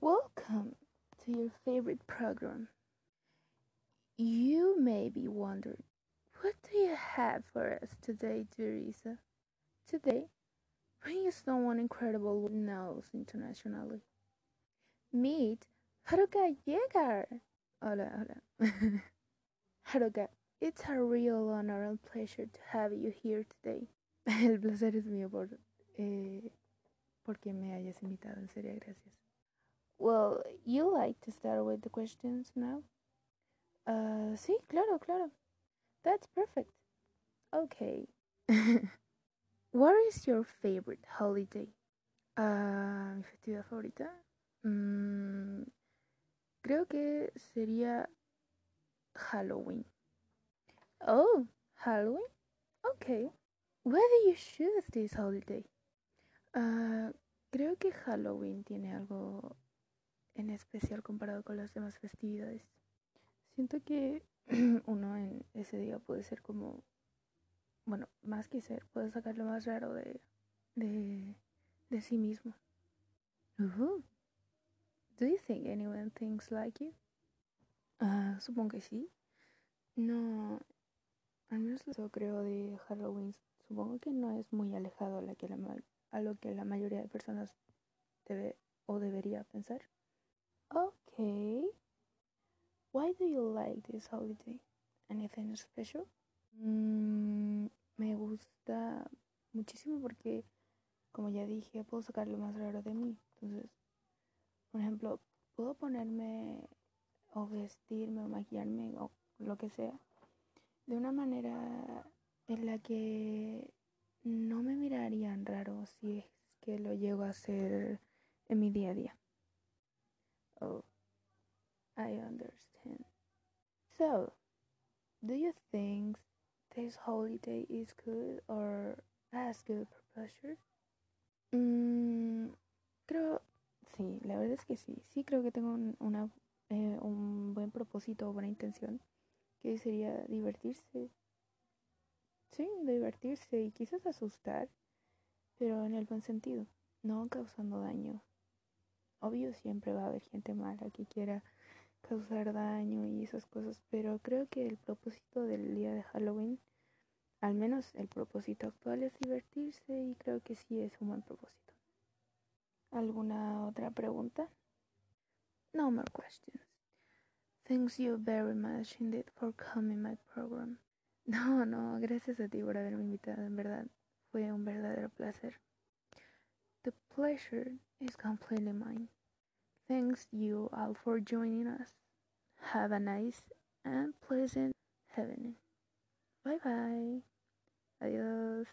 Welcome to your favorite program. You may be wondering, what do you have for us today, Teresa? Today, bring someone incredible who knows internationally. Meet Haruka Yeager. Hola, hola. Haruka, it's a real honor and pleasure to have you here today. El placer es mío por, eh, porque me hayas invitado. En serio, gracias. Well, you like to start with the questions now? Uh, sí, claro, claro. That's perfect. Okay. what is your favorite holiday? Uh, mi festividad favorita? Mm, creo que sería Halloween. Oh, Halloween? Okay. Why do you choose this holiday? Uh, creo que Halloween tiene algo en especial comparado con las demás festividades. Siento que uno en ese día puede ser como, bueno, más que ser, puede sacar lo más raro de, de, de sí mismo. Uh Do you think anyone thinks like you? Uh, supongo que sí. No, al menos lo creo de Halloween. Supongo que no es muy alejado a, la que la, a lo que la mayoría de personas debe o debería pensar. Okay. Why do you like this holiday? Anything special? Mm, me gusta muchísimo porque, como ya dije, puedo sacar lo más raro de mí. Entonces, por ejemplo, puedo ponerme o vestirme o maquillarme o lo que sea de una manera en la que no me mirarían raro si es que lo llego a hacer en mi día a día. Oh, I understand. So, do you think this holiday is good or as good pleasure? Mm, creo, sí, la verdad es que sí. Sí creo que tengo un, una, eh, un buen propósito o buena intención, que sería divertirse. Sí, divertirse y quizás asustar, pero en el buen sentido, no causando daño Obvio siempre va a haber gente mala que quiera causar daño y esas cosas, pero creo que el propósito del día de Halloween, al menos el propósito actual es divertirse y creo que sí es un buen propósito. ¿Alguna otra pregunta? No more questions. Thanks you very much indeed for coming my program. No, no, gracias a ti por haberme invitado, en verdad. Fue un verdadero placer. The pleasure is completely mine. Thanks you all for joining us. Have a nice and pleasant evening. Bye bye. Adios.